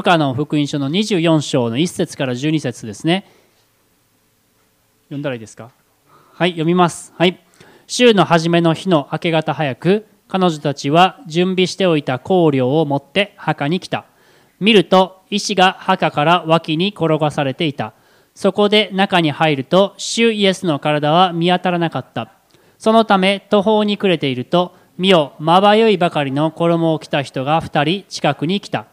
ルカの福音書の24章の1節から12節ですね。読んだらいいですか？はい、読みます。はい。週の初めの日の明け方早く、彼女たちは準備しておいた香料を持って墓に来た。見ると石が墓から脇に転がされていた。そこで中に入ると、主イエスの体は見当たらなかった。そのため途方に暮れていると、見よ、まばゆいばかりの衣を着た人が二人近くに来た。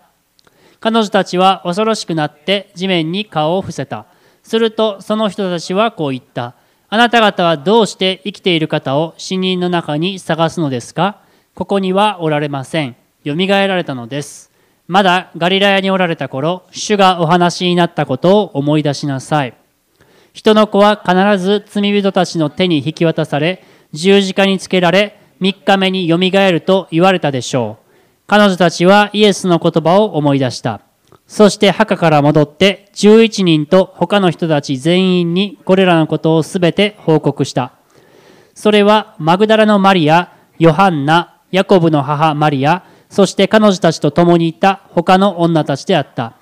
彼女たちは恐ろしくなって地面に顔を伏せた。するとその人たちはこう言った。あなた方はどうして生きている方を死人の中に探すのですか？ここにはおられません。よみがえられたのです。まだガリラヤにおられた頃、主がお話になったことを思い出しなさい。人の子は必ず罪人たちの手に引き渡され、十字架につけられ、3日目によみがえると言われたでしょう。彼女たちはイエスの言葉を思い出した。そして墓から戻って11人と他の人たち全員にこれらのことをすべて報告した。それはマグダラのマリア、ヨハンナ、ヤコブの母マリア、そして彼女たちと共にいた他の女たちであった。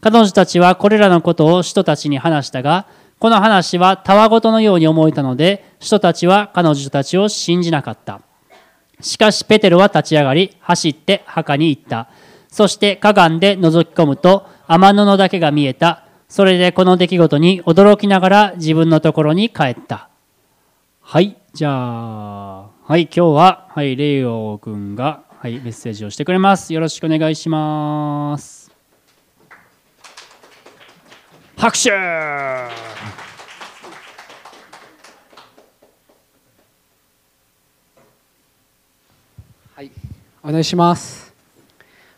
彼女たちはこれらのことを人たちに話したが、この話はたわごとのように思えたので、人たちは彼女たちを信じなかった。しかしペテロは立ち上がり、走って墓に行った。そしてかがんで覗き込むと、天布だけが見えた。それでこの出来事に驚きながら自分のところに帰った。はい、じゃあ、はい、今日は、はい、レイオ君が、はい、メッセージをしてくれます。よろしくお願いします。拍手お願いします。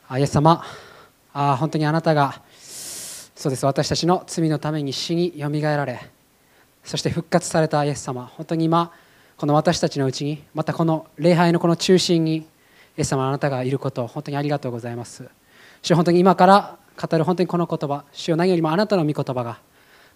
あ、イエス様、あ、本当にあなたが、そうです、私たちの罪のために死によみがえられ、そして復活されたイエス様、本当に今、この私たちのうちに、またこの礼拝のこの中心に、イエス様あなたがいることを本当にありがとうございます。主本当に今から語る本当にこの言葉主よ何よりもあなたの御言葉が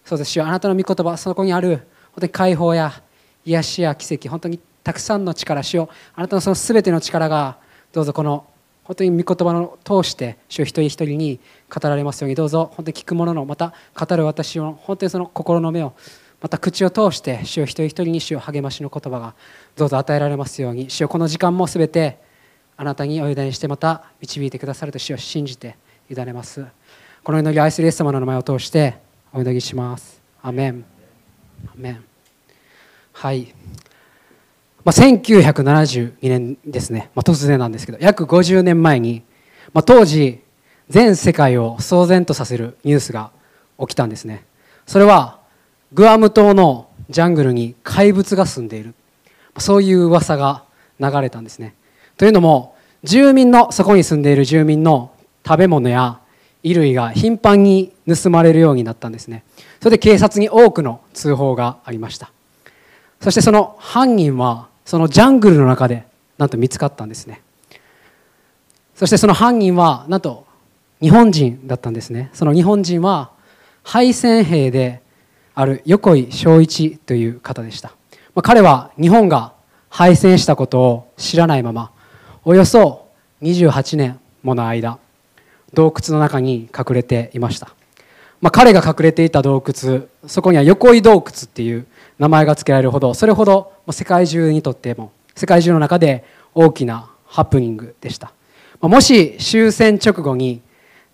そうです。主よあなたの御言葉そこにある本当に解放や癒しや奇跡本当にたくさんの力主よあなたのその全ての力がどうぞこの本当に御言葉を通して主一人一人に語られますようにどうぞ本当に聞くもののまた語る私を本当にその心の目をまた口を通して主を一人一人に主を励ましの言葉がどうぞ与えられますように主よこの時間も全てあなたにお委ねしてまた導いてくださると主を信じて委ねます。この祈り愛するイエス様の名前を通してお祈りします。アメン。アメン。はい、まあ、1972年ですね、まあ、突然なんですけど約50年前に、まあ、当時全世界を騒然とさせるニュースが起きたんですね。それはグアム島のジャングルに怪物が住んでいる。そういう噂が流れたんですね。というのも住民のそこに住んでいる住民の食べ物や衣類が頻繁に盗まれるようになったんですね。それで警察に多くの通報がありました。そしてその犯人はそのジャングルの中でなんと見つかったんですね。そしてその犯人はなんと日本人だったんですね。その日本人は敗戦兵である横井正一という方でした、まあ、彼は日本が敗戦したことを知らないままおよそ28年もの間洞窟の中に隠れていました、まあ、彼が隠れていた洞窟そこには横井洞窟っていう名前が付けられるほどそれほど世界中にとっても世界中の中で大きなハプニングでした。もし終戦直後に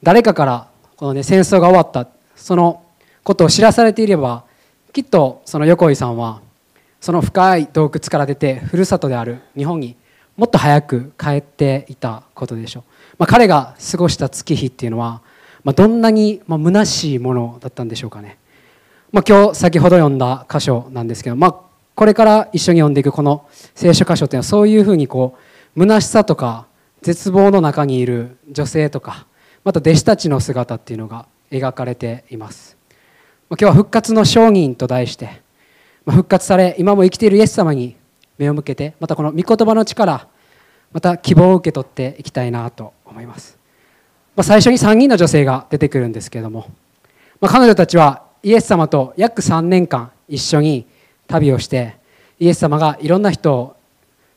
誰かからこの、ね、戦争が終わったそのことを知らされていればきっとその横井さんはその深い洞窟から出てふるさとである日本にもっと早く帰っていたことでしょう、まあ、彼が過ごした月日っていうのは、まあ、どんなに虚しいものだったんでしょうかね、まあ、今日先ほど読んだ箇所なんですけど、まあ、これから一緒に読んでいくこの聖書箇所っていうのはそういうふうにこう虚しさとか絶望の中にいる女性とかまた弟子たちの姿っていうのが描かれています。ま今日は復活の証人と題してま復活され今も生きているイエス様に目を向けてまたこの御言葉の力また希望を受け取っていきたいなと思います、まあ、最初に3人の女性が出てくるんですけれども、まあ、彼女たちはイエス様と約3年間一緒に旅をしてイエス様がいろんな人を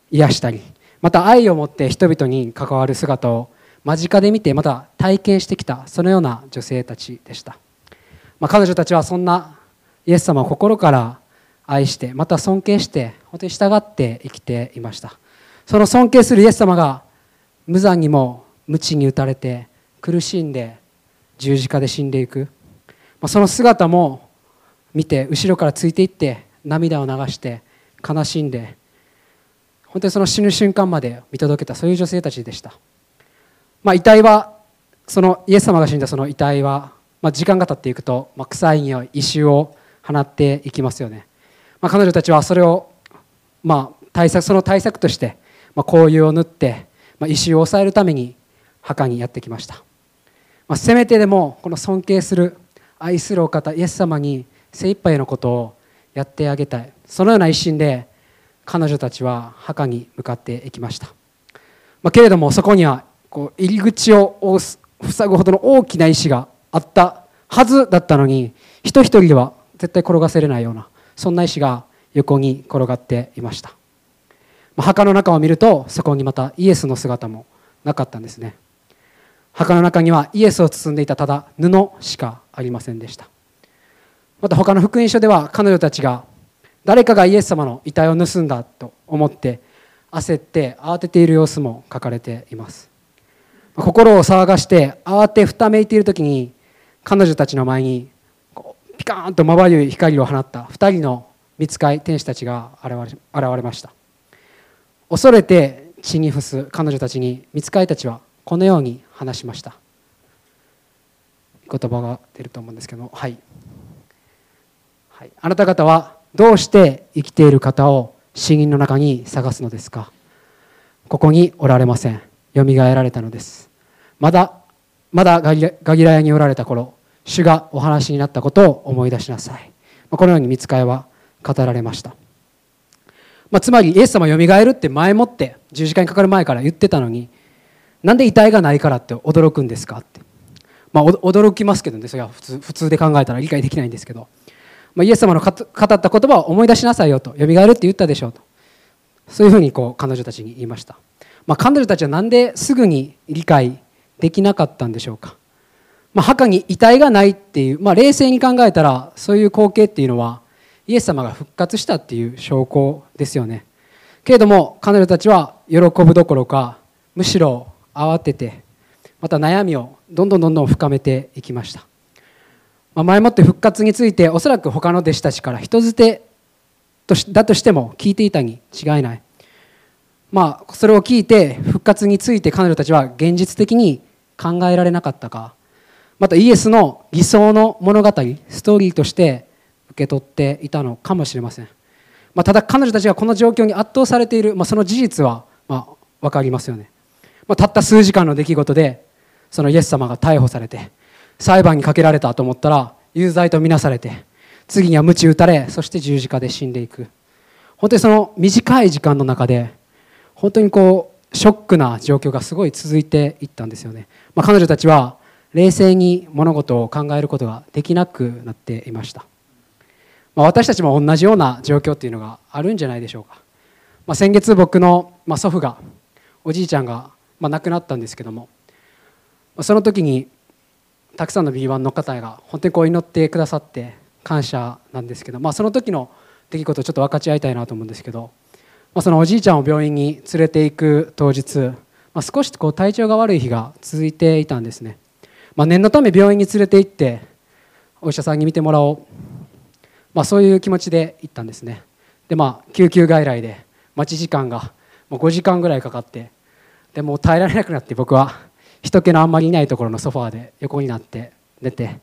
癒したりまた愛を持って人々に関わる姿を間近で見てまた体験してきたそのような女性たちでした、まあ、彼女たちはそんなイエス様を心から愛してまた尊敬して本当に従って生きていました。その尊敬するイエス様が無残にも鞭に打たれて苦しんで十字架で死んでいく。その姿も見て後ろからついていって涙を流して悲しんで本当にその死ぬ瞬間まで見届けたそういう女性たちでした、まあ、遺体はそのイエス様が死んだその遺体は、まあ、時間が経っていくと、まあ、臭い匂い異臭を放っていきますよね、まあ、彼女たちはそれを、まあ、対策その対策として、まあ、香油を塗って、まあ、異臭を抑えるために墓にやってきました、まあ、せめてでもこの尊敬する愛するお方イエス様に精一杯のことをやってあげたい。そのような一心で彼女たちは墓に向かっていきました、まあ、けれどもそこにはこう入り口を塞ぐほどの大きな石があったはずだったのに人一人では絶対転がせれないようなそんな石が横に転がっていました、まあ、墓の中を見るとそこにまたイエスの姿もなかったんですね。墓の中にはイエスを包んでいたただ布しかありませんでした。また他の福音書では彼女たちが誰かがイエス様の遺体を盗んだと思って焦って慌てている様子も書かれています。心を騒がして慌てふためいている時に彼女たちの前にピカーンとまばゆい光を放った2人の見つかい天使たちが現れました。恐れて血に伏す彼女たちに見つかいたちはこのように話しました。言葉が出ると思うんですけどはい、はい、あなた方はどうして生きている方を死人の中に探すのですか？ここにおられません。よみがえられたのです。まだまだガギラヤにおられた頃主がお話になったことを思い出しなさい。このように見つかいは語られました、まあ、つまりイエス様よみがえるって前もって十字架にかかる前から言ってたのになんで遺体がないからって驚くんですかって、まあ、驚きますけどねそれは普通普通で考えたら理解できないんですけどまあ、イエス様の語った言葉を思い出しなさいよと、よみがえるって言ったでしょうと。そういうふうにこう彼女たちに言いました。まあ、彼女たちは何ですぐに理解できなかったんでしょうか。まあ、墓に遺体がないっていう、まあ、冷静に考えたらそういう光景っていうのはイエス様が復活したっていう証拠ですよね。けれども彼女たちは喜ぶどころかむしろ慌ててまた悩みをどんどんどんどん深めていきました。まあ、前もって復活についておそらく他の弟子たちから人づてだとしても聞いていたに違いない、まあ、それを聞いて復活について彼女たちは現実的に考えられなかったか。またイエスの偽装の物語ストーリーとして受け取っていたのかもしれません、まあ、ただ彼女たちがこの状況に圧倒されている、まあ、その事実はまあ分かりますよね、まあ、たった数時間の出来事でそのイエス様が逮捕されて裁判にかけられたと思ったら有罪とみなされて次には鞭打たれそして十字架で死んでいく。本当にその短い時間の中で本当にこうショックな状況がすごい続いていったんですよね、まあ、彼女たちは冷静に物事を考えることができなくなっていました、まあ、私たちも同じような状況っていうのがあるんじゃないでしょうか、まあ、先月僕の、ま祖父がおじいちゃんが、まあ亡くなったんですけども。その時にたくさんの B1 の方が本当にこう祈ってくださって感謝なんですけど、まあ、その時の出来事をちょっと分かち合いたいなと思うんですけど、まあ、そのおじいちゃんを病院に連れて行く当日、まあ、少しこう体調が悪い日が続いていたんですね、まあ、念のため病院に連れて行ってお医者さんに見てもらおう、まあ、そういう気持ちで行ったんですね。でまあ救急外来で待ち時間がもう5時間ぐらいかかってでも耐えられなくなって僕は。人気のあんまりいないところのソファーで横になって寝て。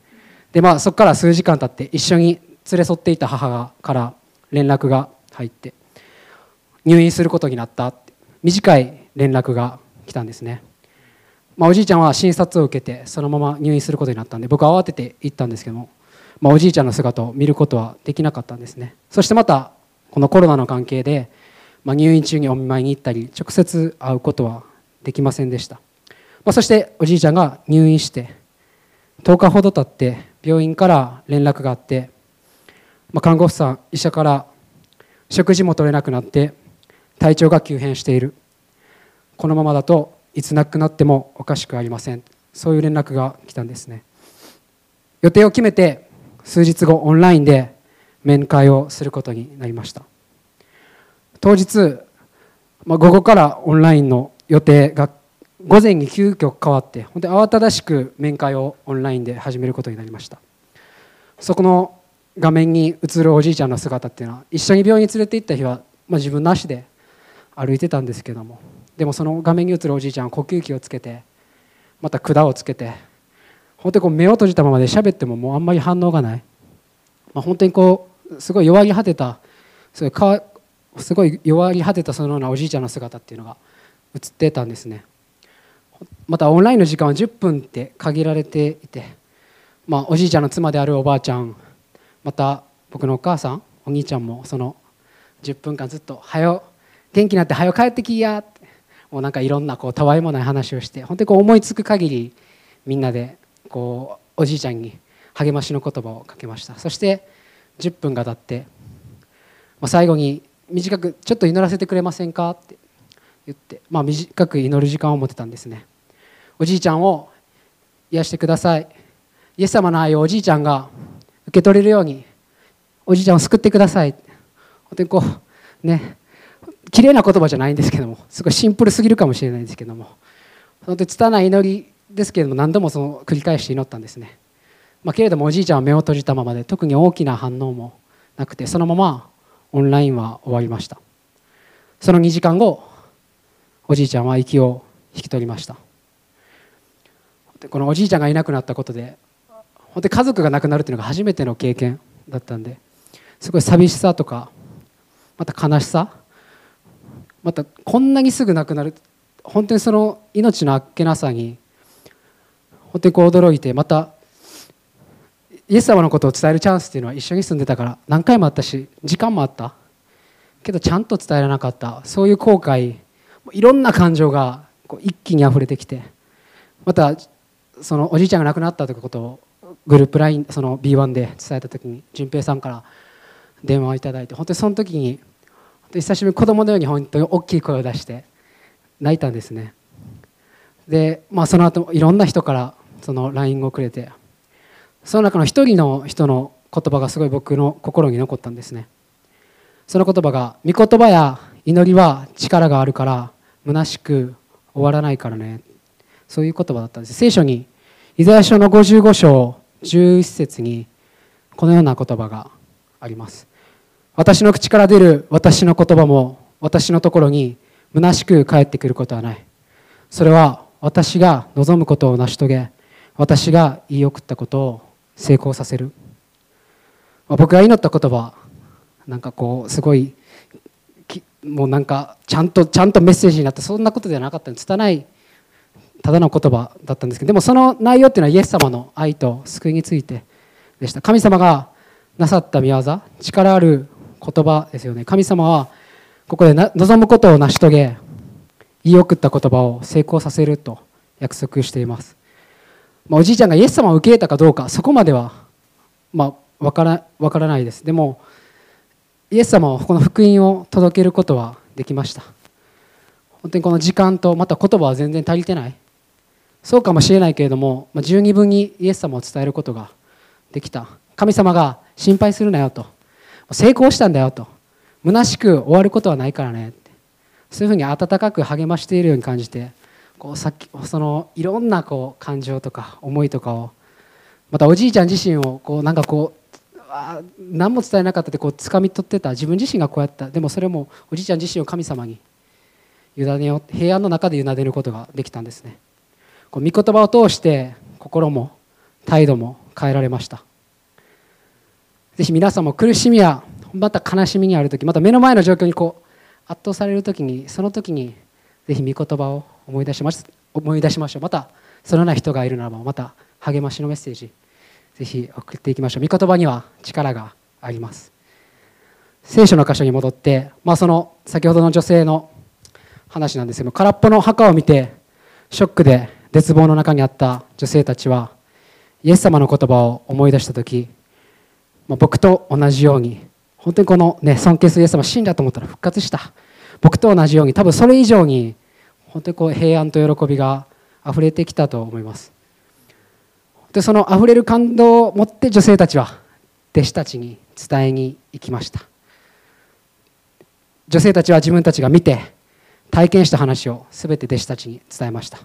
で、まあ、そこから数時間経って一緒に連れ添っていた母がから連絡が入って入院することになった。短い連絡が来たんですね、まあ、おじいちゃんは診察を受けてそのまま入院することになったんで僕は慌てて行ったんですけども、まあ、おじいちゃんの姿を見ることはできなかったんですね。そしてまたこのコロナの関係で、まあ、入院中にお見舞いに行ったり直接会うことはできませんでした。まあ、そしておじいちゃんが入院して10日ほど経って病院から連絡があって、まあ、看護婦さん医者から食事も取れなくなって体調が急変している。このままだといつ亡くなってもおかしくありません。そういう連絡が来たんですね。予定を決めて数日後オンラインで面会をすることになりました。当日、まあ、午後からオンラインの予定が午前に急遽変わって本当に慌ただしく面会をオンラインで始めることになりました。そこの画面に映るおじいちゃんの姿っていうのは一緒に病院に連れて行った日は、まあ、自分の足で歩いてたんですけどもでもその画面に映るおじいちゃんは呼吸器をつけてまた管をつけて本当にこう目を閉じたままで喋ってももうあんまり反応がない、まあ、本当にこうすごい弱り果てたすごい弱り果てたそのようなおじいちゃんの姿っていうのが映ってたんですねまたオンラインの時間は10分って限られていて、まあ、おじいちゃんの妻であるおばあちゃんまた僕のお母さんお兄ちゃんもその10分間ずっと「はよ元気になってはよ帰ってきや」ってもうなんかいろんなこうたわいもない話をして本当にこう思いつく限りみんなでこうおじいちゃんに励ましの言葉をかけましたそして10分が経って最後に短く「ちょっと祈らせてくれませんか?」って言って、まあ、短く祈る時間を持てたんですね。おじいちゃんを癒してください。イエス様の愛をおじいちゃんが受け取れるようにおじいちゃんを救ってください。本当にこうね綺麗な言葉じゃないんですけどもすごいシンプルすぎるかもしれないんですけども本当に拙い祈りですけれども何度もその繰り返して祈ったんですね、まあ、けれどもおじいちゃんは目を閉じたままで特に大きな反応もなくてそのままオンラインは終わりました。その2時間後おじいちゃんは息を引き取りました。このおじいちゃんがいなくなったことで本当に家族が亡くなるっていうのが初めての経験だったんですごい寂しさとかまた悲しさまたこんなにすぐ亡くなる本当にその命のあっけなさに本当にこう驚いてまたイエス様のことを伝えるチャンスっていうのは一緒に住んでたから何回もあったし時間もあった。けどちゃんと伝えられなかった。そういう後悔いろんな感情がこう一気にあふれてきてまたそのおじいちゃんが亡くなったということをグループ LINE その B1 で伝えた時に淳平さんから電話をいただいて本当にその時に久しぶりに子供のように本当に大きい声を出して泣いたんですね。で、まあ、その後いろんな人からその LINE をくれてその中の一人の人の言葉がすごい僕の心に残ったんですね。その言葉が「御言葉や祈りは力があるから虚しく終わらないからね」そういう言葉だったんです。聖書にイザヤ書の55章11節にこのような言葉があります。私の口から出る私の言葉も私のところに虚しく帰ってくることはない。それは私が望むことを成し遂げ私が言い送ったことを成功させる。ま僕が祈った言葉なんかこうすごいもうなんかちゃんとちゃんとメッセージになってそんなことではなかった。んです拙いただの言葉だったんですけどでもその内容っていうのはイエス様の愛と救いについてでした。神様がなさった御業力ある言葉ですよね。神様はここで望むことを成し遂げ言い送った言葉を成功させると約束しています、まあ、おじいちゃんがイエス様を受け入れたかどうかそこまでは、まあ、分から分からないです。でもイエス様はこの福音を届けることはできました。本当にこの時間とまた言葉は全然足りてない。そうかもしれないけれども、十二分にイエス様を伝えることができた。神様が心配するなよと。成功したんだよと。虚しく終わることはないからね。そういうふうに温かく励ましているように感じてこうさっきそのいろんなこう感情とか思いとかをまたおじいちゃん自身をこうなんかこうあ何も伝えなかったってこう掴み取ってた自分自身がこうやった。でもそれもおじいちゃん自身を神様に委ねよう平安の中で委ねることができたんですね。こう御言葉を通して心も態度も変えられました。ぜひ皆さんも苦しみやまた悲しみにある時また目の前の状況にこう圧倒される時にその時にぜひ御言葉を思い出しま思い出しましょう。またそのような人がいるならばまた励ましのメッセージぜひ送っていきましょう。御言葉には力があります。聖書の箇所に戻って、まあ、その先ほどの女性の話なんですけど空っぽの墓を見てショックで絶望の中にあった女性たちはイエス様の言葉を思い出した時ま僕と同じように本当にこの、ね、尊敬するイエス様死んだと思ったら復活した。僕と同じように多分それ以上に本当にこう平安と喜びがあふれてきたと思います。でそのあふれる感動を持って女性たちは弟子たちに伝えに行きました。女性たちは自分たちが見て体験した話を全て弟子たちに伝えました。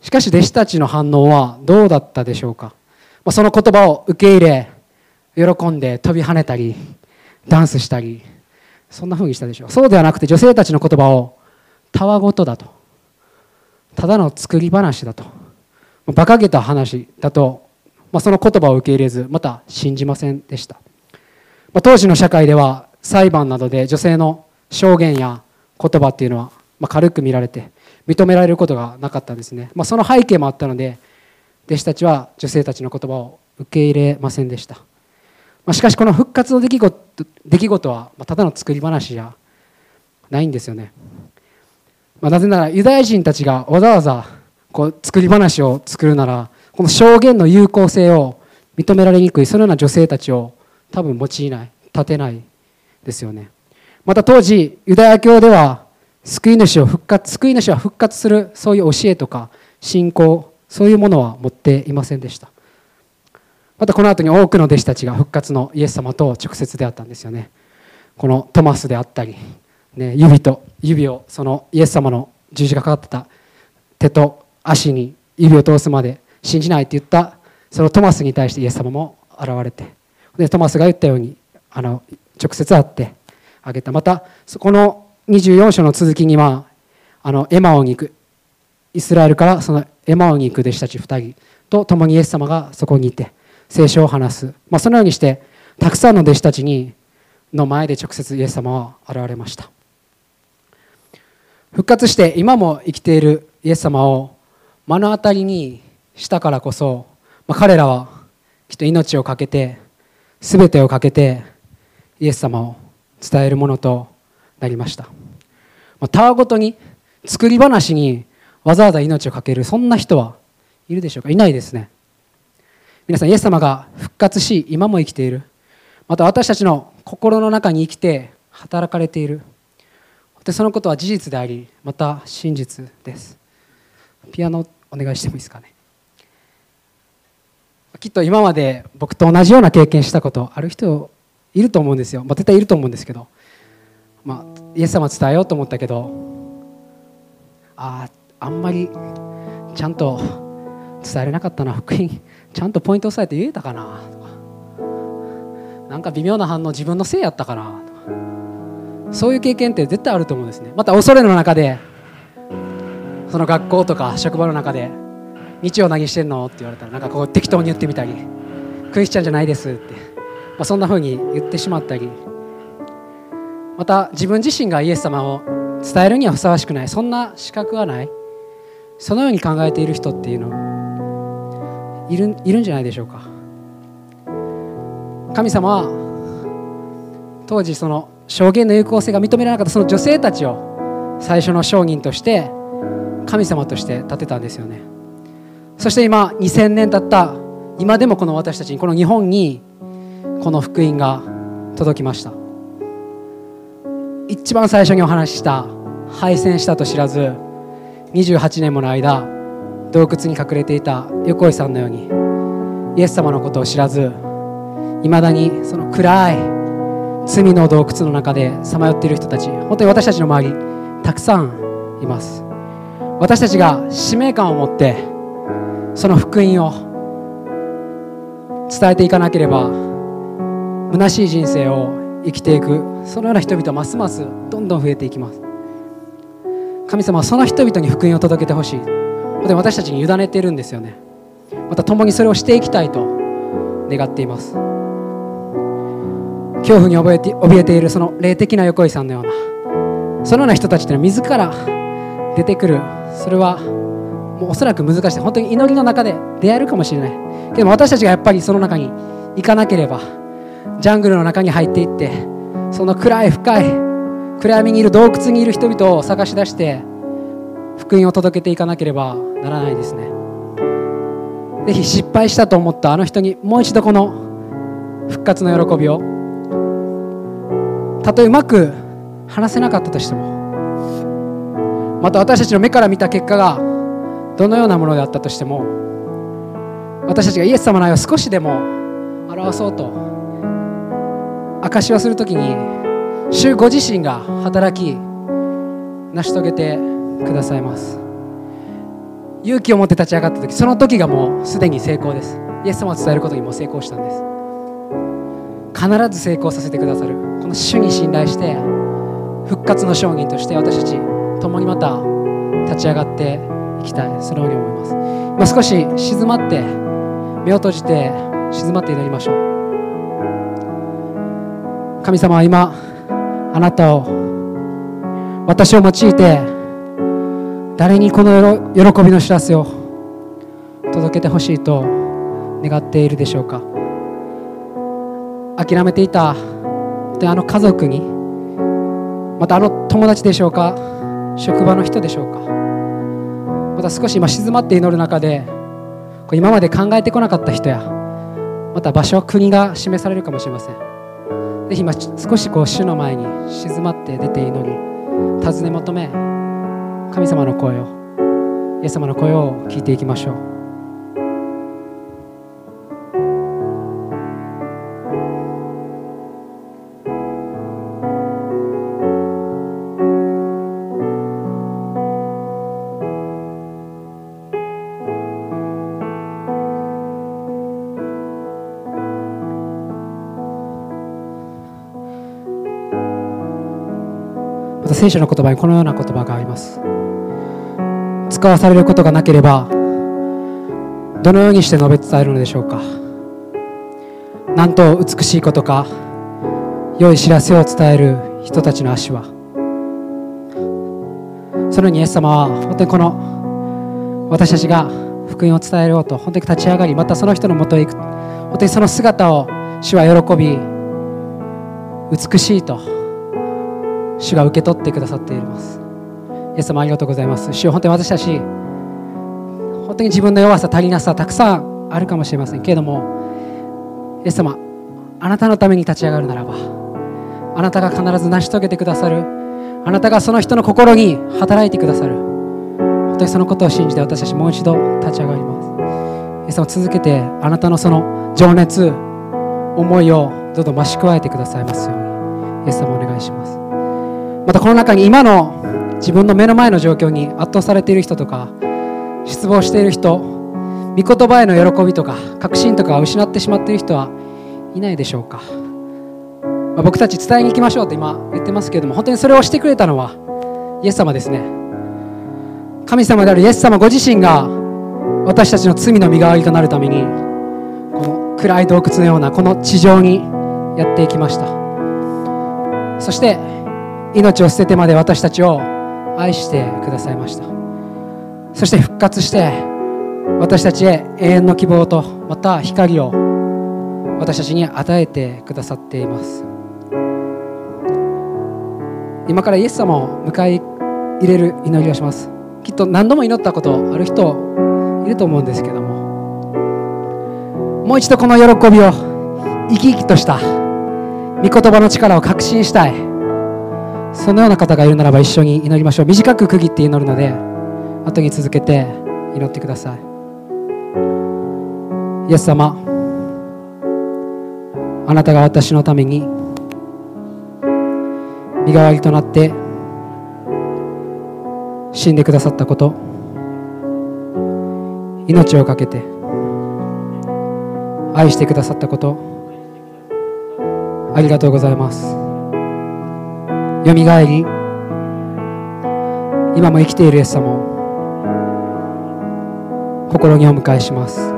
しかし弟子たちの反応はどうだったでしょうか。その言葉を受け入れ喜んで飛び跳ねたりダンスしたりそんな風にしたでしょう。そうではなくて女性たちの言葉をたわごとだと。ただの作り話だと。馬鹿げた話だと、まあ、その言葉を受け入れずまた信じませんでした、まあ、当時の社会では裁判などで女性の証言や言葉っていうのは、ま、軽く見られて認められることがなかったんですね、ま、その背景もあったので弟子たちは女性たちの言葉を受け入れませんでした、ま、しかしこの復活の出来事出来事はただの作り話じゃないんですよね、ま、なぜならユダヤ人たちがわざわざこう作り話を作るならこの証言の有効性を認められにくいそのような女性たちを多分用いない立てないですよね。また当時ユダヤ教では救い主を復活救い主は復活するそういう教えとか信仰そういうものは持っていませんでした。またこの後に多くの弟子たちが復活のイエス様と直接出会ったんですよね。このトマスであったり、ね、指と指をそのイエス様の十字がかかってた手と足に指を通すまで信じないって言ったそのトマスに対してイエス様も現れてでトマスが言ったようにあの直接会ってあげた。またそこの24章の続きにはあのエマオに行く。イスラエルからそのエマオに行く弟子たち2人と共にイエス様がそこにいて聖書を話す、まあ、そのようにしてたくさんの弟子たちにの前で直接イエス様は現れました。復活して今も生きているイエス様を目の当たりにしたからこそ、まあ、彼らはきっと命を懸けて全てをかけてイエス様を伝えるものとなりました、まあ、たわごとに作り話にわざわざ命を懸けるそんな人はいるでしょうか？いないですね。皆さんイエス様が復活し今も生きている。また私たちの心の中に生きて働かれている。でそのことは事実でありまた真実です。ピアノお願いしてもいいですかね？きっと今まで僕と同じような経験したことある人いると思うんですよ、まあ、絶対いると思うんですけど、まあ、イエス様伝えようと思ったけどあああんまりちゃんと伝えれなかったな。福音ちゃんとポイント押さえて言えたかな。とかなんか微妙な反応自分のせいやったかな。とかそういう経験って絶対あると思うんですね。また恐れの中でその学校とか職場の中で「日曜何してんの?」って言われたらなんかこう適当に言ってみたり「クリスチャンじゃないです」って、まあ、そんなふうに言ってしまったりまた自分自身がイエス様を伝えるにはふさわしくないそんな資格はないそのように考えている人っていうのいるいるんじゃないでしょうか神様は当時その証言の有効性が認められなかったその女性たちを最初の証人として神様として立てたんですよね。そして今2000年経った。今でもこの私たちにこの日本にこの福音が届きました。一番最初にお話しした敗戦したと知らず28年もの間洞窟に隠れていた横井さんのようにイエス様のことを知らずいまだにその暗い罪の洞窟の中でさまよっている人たち本当に私たちの周りたくさんいます。私たちが使命感を持ってその福音を伝えていかなければ虚しい人生を生きていくそのような人々ますますどんどん増えていきます。神様はその人々に福音を届けてほしい。で私たちに委ねているんですよね。また共にそれをしていきたいと願っています。恐怖に怯えて怯えているその霊的な横井さんのようなそのような人たちというのは自ら出てくるそれはもうおそらく難しい。本当に祈りの中で出会えるかもしれない。けど私たちがやっぱりその中に行かなければジャングルの中に入っていってその暗い深い暗闇にいる洞窟にいる人々を探し出して福音を届けていかなければならないですね。ぜひ失敗したと思ったあの人にもう一度この復活の喜びをたとえうまく話せなかったとしてもまた私たちの目から見た結果がどのようなものであったとしても私たちがイエス様の愛を少しでも表そうと証しをするときに主ご自身が働き成し遂げてくださいます。勇気を持って立ち上がった時その時がもうすでに成功です。イエス様を伝えることにも成功したんです。必ず成功させてくださる。この主に信頼して復活の証人として私たち共にまた立ち上がっていきたい。そのように思います。今少し静まって目を閉じて静まって祈りましょう。神様は今あなたを私を用いて誰にこの喜びの知らせを届けてほしいと願っているでしょうか。諦めていたであの家族にまたあの友達でしょうか。職場の人でしょうか。また少し今静まって祈る中で今まで考えてこなかった人やまた場所国が示されるかもしれません。ぜひ今少しこう主の前に静まって出て祈り尋ね求め神様の声をイエス様の声を聞いていきましょう。聖書の言葉にこのような言葉があります。使わされることがなければどのようにして述べ伝えるのでしょうか。なんと美しいことか良い知らせを伝える人たちの足は。そのようにイエス様は本当にこの私たちが福音を伝えようと本当に立ち上がりまたその人のもとへ行く。本当にその姿を主は喜び美しいと主が受け取ってくださっています。イエス様ありがとうございます。主本当に私たち、本当に自分の弱さ、足りなさ、たくさんあるかもしれませんけれども、イエス様、あなたのために立ち上がるならば、あなたが必ず成し遂げてくださる、あなたがその人の心に働いてくださる、本当にそのことを信じて私たちもう一度立ち上がります。イエス様続けてあなたのその情熱、思いをどんどん増し加えてくださいますように、イエス様お願いします。またこの中に今の自分の目の前の状況に圧倒されている人とか失望している人御言葉への喜びとか確信とかを失ってしまっている人はいないでしょうか、まあ、僕たち伝えに行きましょうって今言ってますけれども本当にそれをしてくれたのはイエス様ですね。神様であるイエス様ご自身が私たちの罪の身代わりとなるためにこの暗い洞窟のようなこの地上にやっていきました。そして命を捨ててまで私たちを愛してくださいました。そして復活して私たちへ永遠の希望とまた光を私たちに与えてくださっています。今からイエス様を迎え入れる祈りをします。きっと何度も祈ったことある人いると思うんですけどももう一度この喜びを生き生きとした御言葉の力を確信したい。そのような方がいるならば一緒に祈りましょう。短く区切って祈るので後に続けて祈ってください。イエス様あなたが私のために身代わりとなって死んでくださったこと命を懸けて愛してくださったことありがとうございます。よみがえり。今も生きているイエス様を心にお迎えします。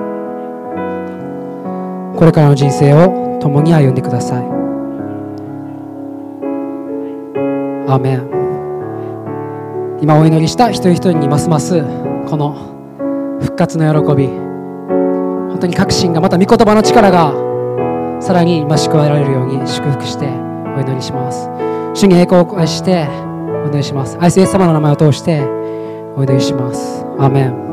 これからの人生を共に歩んでください。アーメン。今お祈りした一人一人にますますこの復活の喜び。本当に確信がまた御言葉の力がさらに増し加えられるように祝福してお祈りします。主に栄光を愛してお願いします。愛すイエス様の名前を通してお祈りします。アメン。